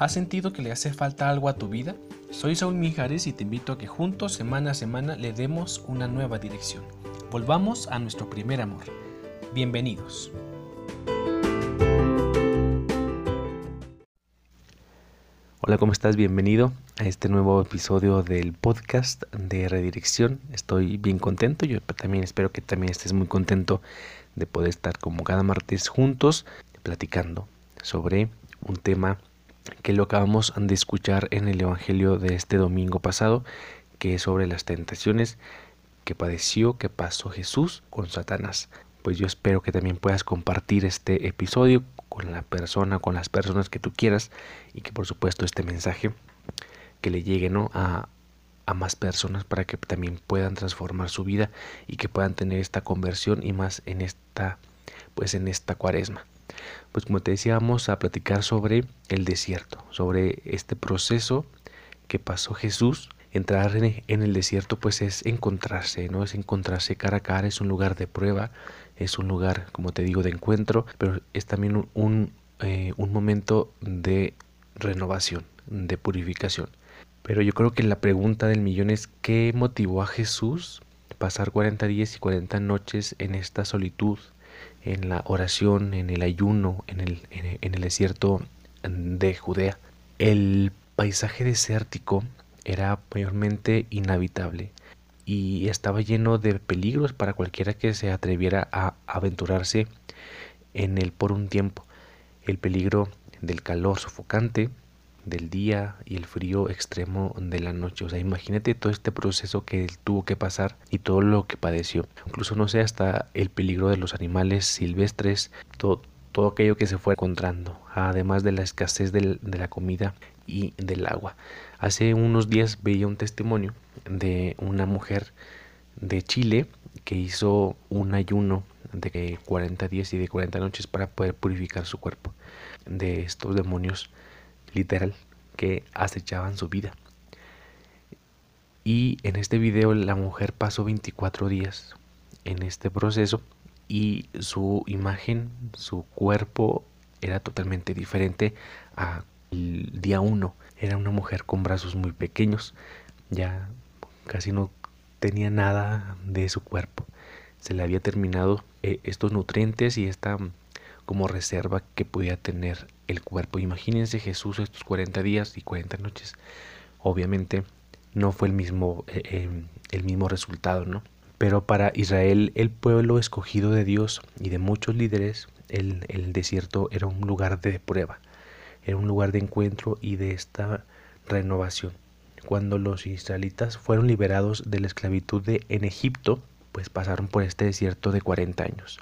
¿Has sentido que le hace falta algo a tu vida? Soy Saúl Mijares y te invito a que juntos, semana a semana, le demos una nueva dirección. Volvamos a nuestro primer amor. Bienvenidos. Hola, ¿cómo estás? Bienvenido a este nuevo episodio del podcast de Redirección. Estoy bien contento, yo también espero que también estés muy contento de poder estar como cada martes juntos platicando sobre un tema que lo acabamos de escuchar en el Evangelio de este domingo pasado, que es sobre las tentaciones que padeció, que pasó Jesús con Satanás. Pues yo espero que también puedas compartir este episodio con la persona, con las personas que tú quieras y que por supuesto este mensaje que le llegue ¿no? a, a más personas para que también puedan transformar su vida y que puedan tener esta conversión y más en esta pues en esta cuaresma. Pues como te decía, vamos a platicar sobre el desierto, sobre este proceso que pasó Jesús. Entrar en el desierto pues es encontrarse, ¿no? Es encontrarse cara a cara, es un lugar de prueba, es un lugar, como te digo, de encuentro, pero es también un, eh, un momento de renovación, de purificación. Pero yo creo que la pregunta del millón es ¿qué motivó a Jesús pasar 40 días y 40 noches en esta solitud, en la oración, en el ayuno, en el, en el desierto de Judea. El paisaje desértico era mayormente inhabitable y estaba lleno de peligros para cualquiera que se atreviera a aventurarse en él por un tiempo. El peligro del calor sofocante, del día y el frío extremo de la noche. O sea, imagínate todo este proceso que él tuvo que pasar y todo lo que padeció. Incluso no sé hasta el peligro de los animales silvestres, todo, todo aquello que se fue encontrando, además de la escasez de la comida y del agua. Hace unos días veía un testimonio de una mujer de Chile que hizo un ayuno de 40 días y de 40 noches para poder purificar su cuerpo de estos demonios literal que acechaban su vida. Y en este video la mujer pasó 24 días en este proceso y su imagen, su cuerpo era totalmente diferente a el día 1. Era una mujer con brazos muy pequeños, ya casi no tenía nada de su cuerpo. Se le había terminado eh, estos nutrientes y esta como reserva que podía tener el cuerpo. Imagínense Jesús estos 40 días y 40 noches. Obviamente no fue el mismo, eh, em, el mismo resultado, ¿no? Pero para Israel, el pueblo escogido de Dios y de muchos líderes, el, el desierto era un lugar de prueba, era un lugar de encuentro y de esta renovación. Cuando los israelitas fueron liberados de la esclavitud de, en Egipto, pues pasaron por este desierto de 40 años.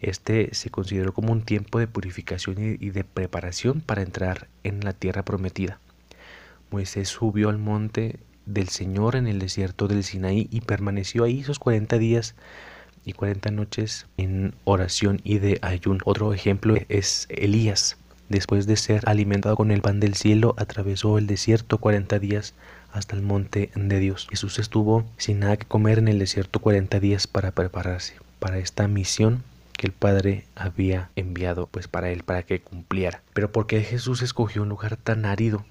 Este se consideró como un tiempo de purificación y de preparación para entrar en la tierra prometida. Moisés subió al monte del Señor en el desierto del Sinaí y permaneció ahí esos 40 días y 40 noches en oración y de ayuno. Otro ejemplo es Elías. Después de ser alimentado con el pan del cielo, atravesó el desierto 40 días hasta el monte de Dios. Jesús estuvo sin nada que comer en el desierto 40 días para prepararse para esta misión que el Padre había enviado pues para él, para que cumpliera. Pero ¿por qué Jesús escogió un lugar tan árido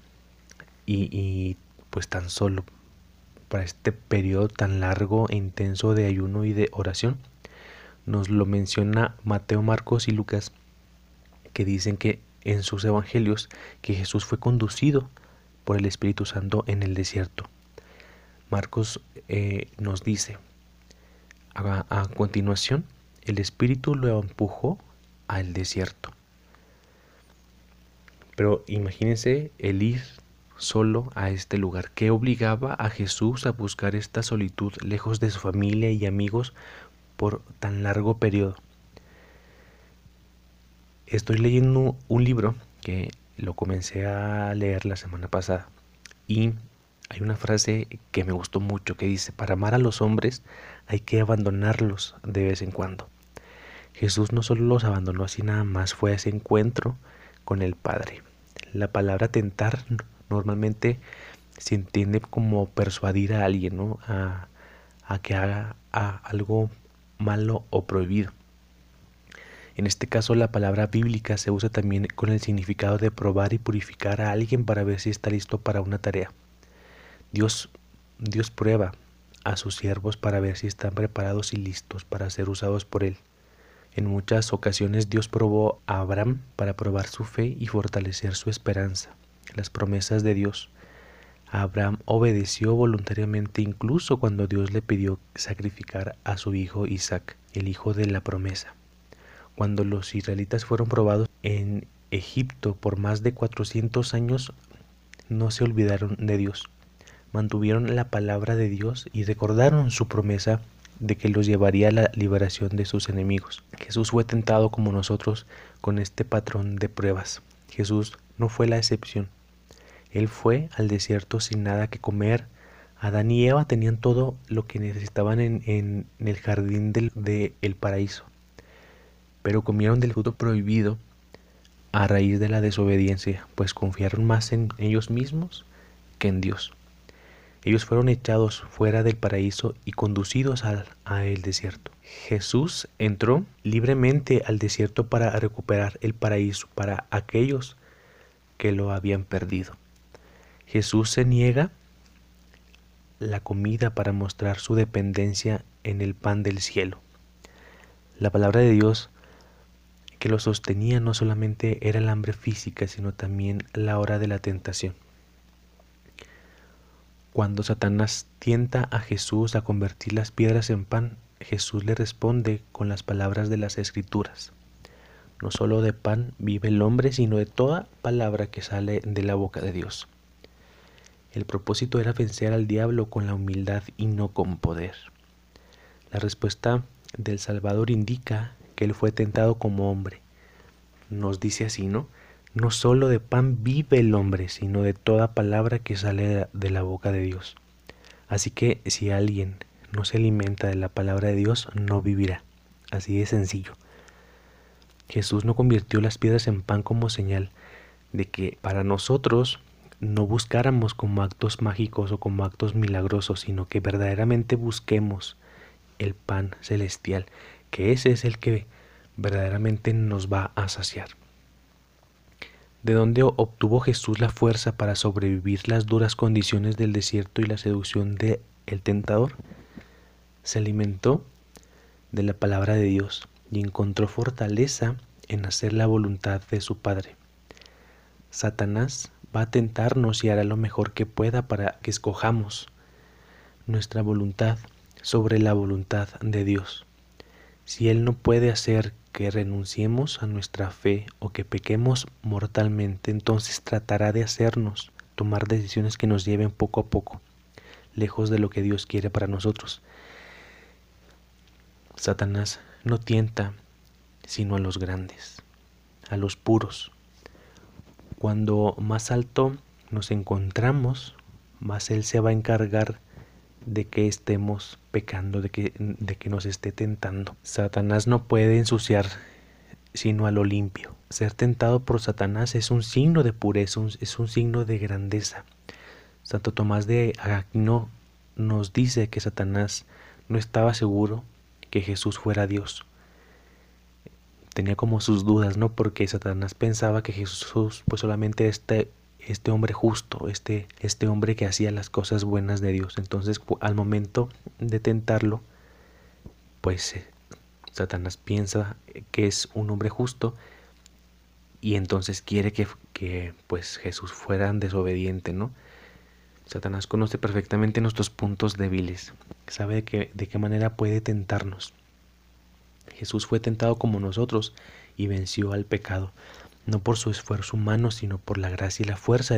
y, pues tan solo para este periodo tan largo e intenso de ayuno y de oración? Nos lo menciona Mateo, Marcos y Lucas, que dicen que en sus evangelios que Jesús fue conducido por el Espíritu Santo en el desierto. Marcos eh, nos dice a continuación el espíritu lo empujó al desierto. Pero imagínense el ir solo a este lugar. que obligaba a Jesús a buscar esta solitud lejos de su familia y amigos por tan largo periodo? Estoy leyendo un libro que lo comencé a leer la semana pasada y hay una frase que me gustó mucho que dice, para amar a los hombres hay que abandonarlos de vez en cuando. Jesús no solo los abandonó así nada más, fue a ese encuentro con el Padre. La palabra tentar normalmente se entiende como persuadir a alguien ¿no? a, que haga algo malo o prohibido. En este caso la palabra bíblica se usa también con el significado de probar y purificar a alguien para ver si está listo para una tarea. Dios, Dios prueba a sus siervos para ver si están preparados y listos para ser usados por Él. En muchas ocasiones Dios probó a Abraham para probar su fe y fortalecer su esperanza, las promesas de Dios. Abraham obedeció voluntariamente incluso cuando Dios le pidió sacrificar a su hijo Isaac, el hijo de la promesa. Cuando los israelitas fueron probados en Egipto por más de 400 años, no se olvidaron de Dios mantuvieron la palabra de Dios y recordaron su promesa de que los llevaría a la liberación de sus enemigos. Jesús fue tentado como nosotros con este patrón de pruebas. Jesús no fue la excepción. Él fue al desierto sin nada que comer. Adán y Eva tenían todo lo que necesitaban en, el jardín del de el paraíso, pero comieron del fruto prohibido a raíz de la desobediencia, pues confiaron más en ellos mismos que en Dios. Ellos fueron echados fuera del paraíso y conducidos al a el desierto. Jesús entró libremente al desierto para recuperar el paraíso para aquellos que lo habían perdido. Jesús se niega la comida para mostrar su dependencia en el pan del cielo. La palabra de Dios que lo sostenía no solamente era el hambre física, sino también la hora de la tentación. Cuando Satanás tienta a Jesús a convertir las piedras en pan, Jesús le responde con las palabras de las Escrituras. No solo de pan vive el hombre, sino de toda palabra que sale de la boca de Dios. El propósito era vencer al diablo con la humildad y no con poder. La respuesta del Salvador indica que él fue tentado como hombre. Nos dice así, ¿no? No solo de pan vive el hombre, sino de toda palabra que sale de la boca de Dios. Así que si alguien no se alimenta de la palabra de Dios, no vivirá. Así de sencillo. Jesús no convirtió las piedras en pan como señal de que para nosotros no buscáramos como actos mágicos o como actos milagrosos, sino que verdaderamente busquemos el pan celestial, que ese es el que verdaderamente nos va a saciar. ¿De dónde obtuvo Jesús la fuerza para sobrevivir las duras condiciones del desierto y la seducción del el tentador? Se alimentó de la palabra de Dios y encontró fortaleza en hacer la voluntad de su Padre. Satanás va a tentarnos y hará lo mejor que pueda para que escojamos nuestra voluntad sobre la voluntad de Dios. Si Él no puede hacer que renunciemos a nuestra fe o que pequemos mortalmente, entonces tratará de hacernos tomar decisiones que nos lleven poco a poco, lejos de lo que Dios quiere para nosotros. Satanás no tienta sino a los grandes, a los puros. Cuando más alto nos encontramos, más Él se va a encargar de que estemos pecando, de que, de que nos esté tentando. Satanás no puede ensuciar sino a lo limpio. Ser tentado por Satanás es un signo de pureza, es un signo de grandeza. Santo Tomás de Aquino nos dice que Satanás no estaba seguro que Jesús fuera Dios. Tenía como sus dudas, ¿no? Porque Satanás pensaba que Jesús pues solamente este este hombre justo, este, este hombre que hacía las cosas buenas de Dios. Entonces, al momento de tentarlo, pues eh, Satanás piensa que es un hombre justo y entonces quiere que, que pues Jesús fuera desobediente, ¿no? Satanás conoce perfectamente nuestros puntos débiles, sabe que, de qué manera puede tentarnos. Jesús fue tentado como nosotros y venció al pecado no por su esfuerzo humano, sino por la gracia y la fuerza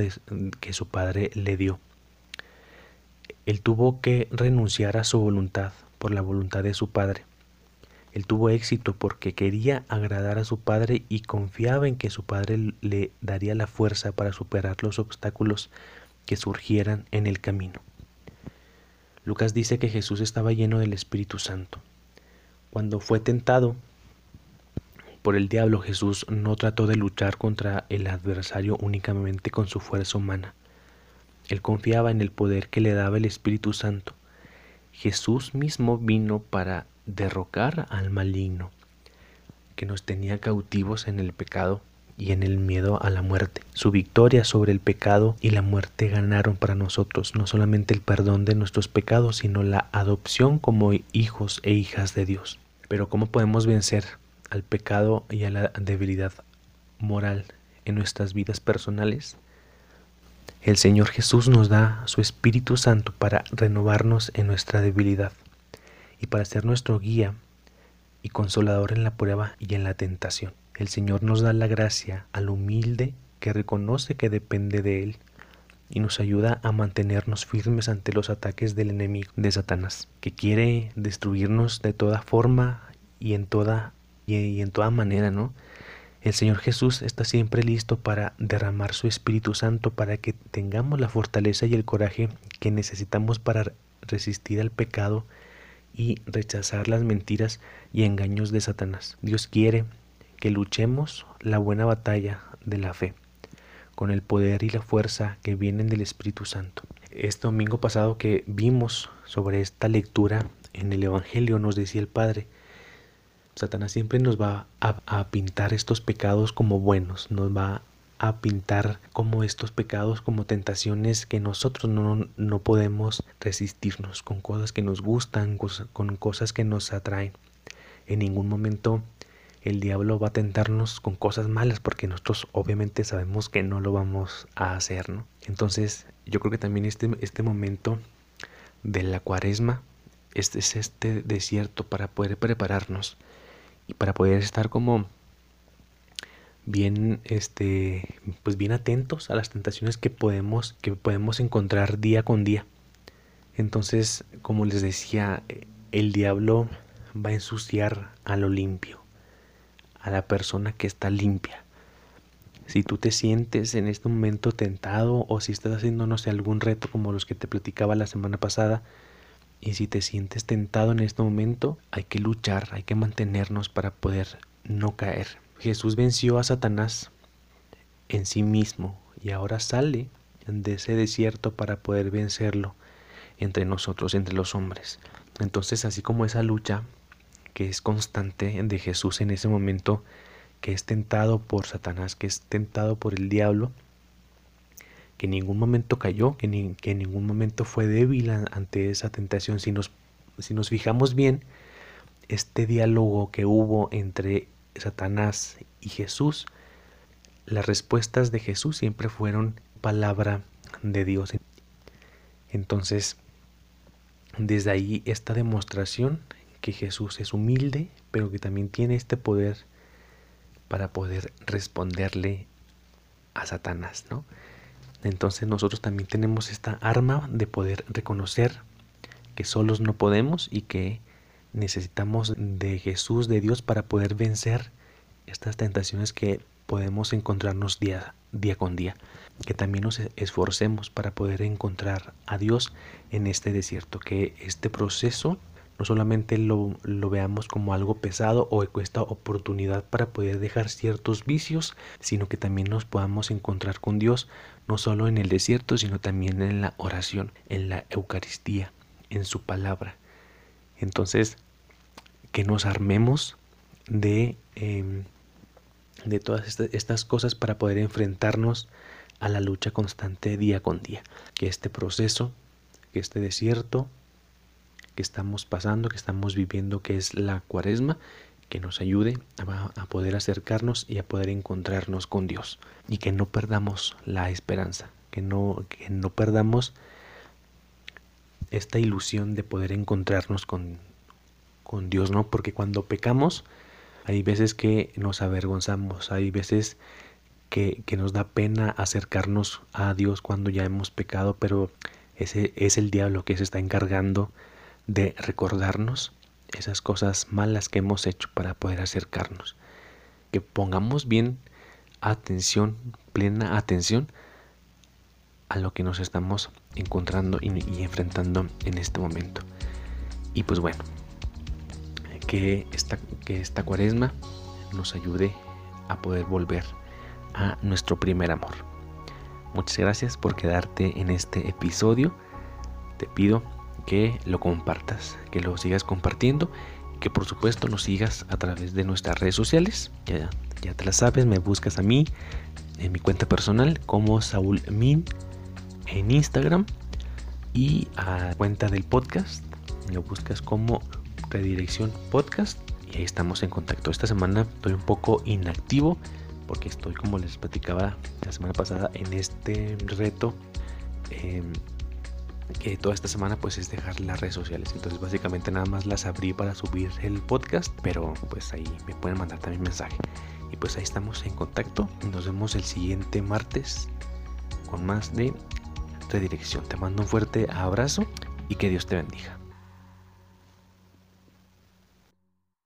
que su Padre le dio. Él tuvo que renunciar a su voluntad por la voluntad de su Padre. Él tuvo éxito porque quería agradar a su Padre y confiaba en que su Padre le daría la fuerza para superar los obstáculos que surgieran en el camino. Lucas dice que Jesús estaba lleno del Espíritu Santo. Cuando fue tentado, por el diablo Jesús no trató de luchar contra el adversario únicamente con su fuerza humana. Él confiaba en el poder que le daba el Espíritu Santo. Jesús mismo vino para derrocar al maligno. que nos tenía cautivos en el pecado y en el miedo a la muerte. Su victoria sobre el pecado y la muerte ganaron para nosotros no solamente el perdón de nuestros pecados, sino la adopción como hijos e hijas de Dios. Pero ¿cómo podemos vencer al pecado y a la debilidad moral en nuestras vidas personales? El Señor Jesús nos da su Espíritu Santo para renovarnos en nuestra debilidad y para ser nuestro guía y consolador en la prueba y en la tentación. El Señor nos da la gracia al humilde que reconoce que depende de Él y nos ayuda a mantenernos firmes ante los ataques del enemigo de Satanás, que quiere destruirnos de toda forma y en toda y en toda manera, ¿no? El Señor Jesús está siempre listo para derramar su Espíritu Santo para que tengamos la fortaleza y el coraje que necesitamos para resistir al pecado y rechazar las mentiras y engaños de Satanás. Dios quiere que luchemos la buena batalla de la fe con el poder y la fuerza que vienen del Espíritu Santo. Este domingo pasado que vimos sobre esta lectura en el Evangelio nos decía el Padre, Satanás siempre nos va a, pintar estos pecados como buenos, nos va a pintar como estos pecados, como tentaciones que nosotros no, no podemos resistirnos, con cosas que nos gustan, con cosas que nos atraen. En ningún momento el diablo va a tentarnos con cosas malas porque nosotros obviamente sabemos que no lo vamos a hacer, ¿no? Entonces yo creo que también este, este momento de la cuaresma es este desierto para poder prepararnos y para poder estar como bien este pues bien atentos a las tentaciones que podemos que podemos encontrar día con día entonces como les decía el diablo va a ensuciar a lo limpio a la persona que está limpia. Si tú te sientes en este momento tentado o si estás haciendo, no sé, algún reto como los que te platicaba la semana pasada, y si te sientes tentado en este momento, hay que luchar, hay que mantenernos para poder no caer. Jesús venció a Satanás en sí mismo y ahora sale de ese desierto para poder vencerlo entre nosotros, entre los hombres. Entonces, así como esa lucha que es constante de Jesús en ese momento, que es tentado por Satanás, que es tentado por el diablo, que en ningún momento cayó, que, en ningún momento fue débil ante esa tentación. Si nos, si nos fijamos bien, este diálogo que hubo entre Satanás y Jesús, las respuestas de Jesús siempre fueron palabra de Dios. Entonces, desde ahí esta demostración que Jesús es humilde, pero que también tiene este poder para poder responderle a Satanás, ¿no? Entonces nosotros también tenemos esta arma de poder reconocer que solos no podemos y que necesitamos de Jesús, de Dios, para poder vencer estas tentaciones que podemos encontrarnos día, día con día. Que también nos esforcemos para poder encontrar a Dios en este desierto, que este proceso no solamente lo, veamos como algo pesado o esta oportunidad para poder dejar ciertos vicios, sino que también nos podamos encontrar con Dios, no solo en el desierto, sino también en la oración, en la Eucaristía, en su palabra. Entonces, que nos armemos de, em, de todas estas cosas para poder enfrentarnos a la lucha constante día con día. Que este proceso, que este desierto, que estamos pasando, que estamos viviendo, que es la cuaresma, que nos ayude a, poder acercarnos y a poder encontrarnos con Dios. Y que no perdamos la esperanza, que no, que no perdamos esta ilusión de poder encontrarnos con, con Dios, ¿no? Porque cuando pecamos, hay veces que nos avergonzamos, hay veces que, que, nos da pena acercarnos a Dios cuando ya hemos pecado, pero ese es el diablo que se está encargando de recordarnos esas cosas malas que hemos hecho para poder acercarnos. Que pongamos bien atención, plena atención a lo que nos estamos encontrando y, enfrentando en este momento. Y pues bueno, que esta, que esta cuaresma nos ayude a poder volver a nuestro primer amor. Muchas gracias por quedarte en este episodio. Te pido que lo compartas, que lo sigas compartiendo que por supuesto nos sigas a través de nuestras redes sociales. Ya, ya te la sabes, me buscas a mí en mi cuenta personal como Saúl Min en Instagram y a cuenta del podcast lo buscas como Redirección Podcast y ahí estamos en contacto. Esta semana estoy un poco inactivo porque estoy como les platicaba la semana pasada en este reto em, que toda esta semana pues es dejar las redes sociales. Entonces básicamente nada más las abrí para subir el podcast, pero pues ahí me pueden mandar también mensaje. Y pues ahí estamos en contacto. Nos vemos el siguiente martes con más de redirección. Te mando un fuerte abrazo y que Dios te bendiga.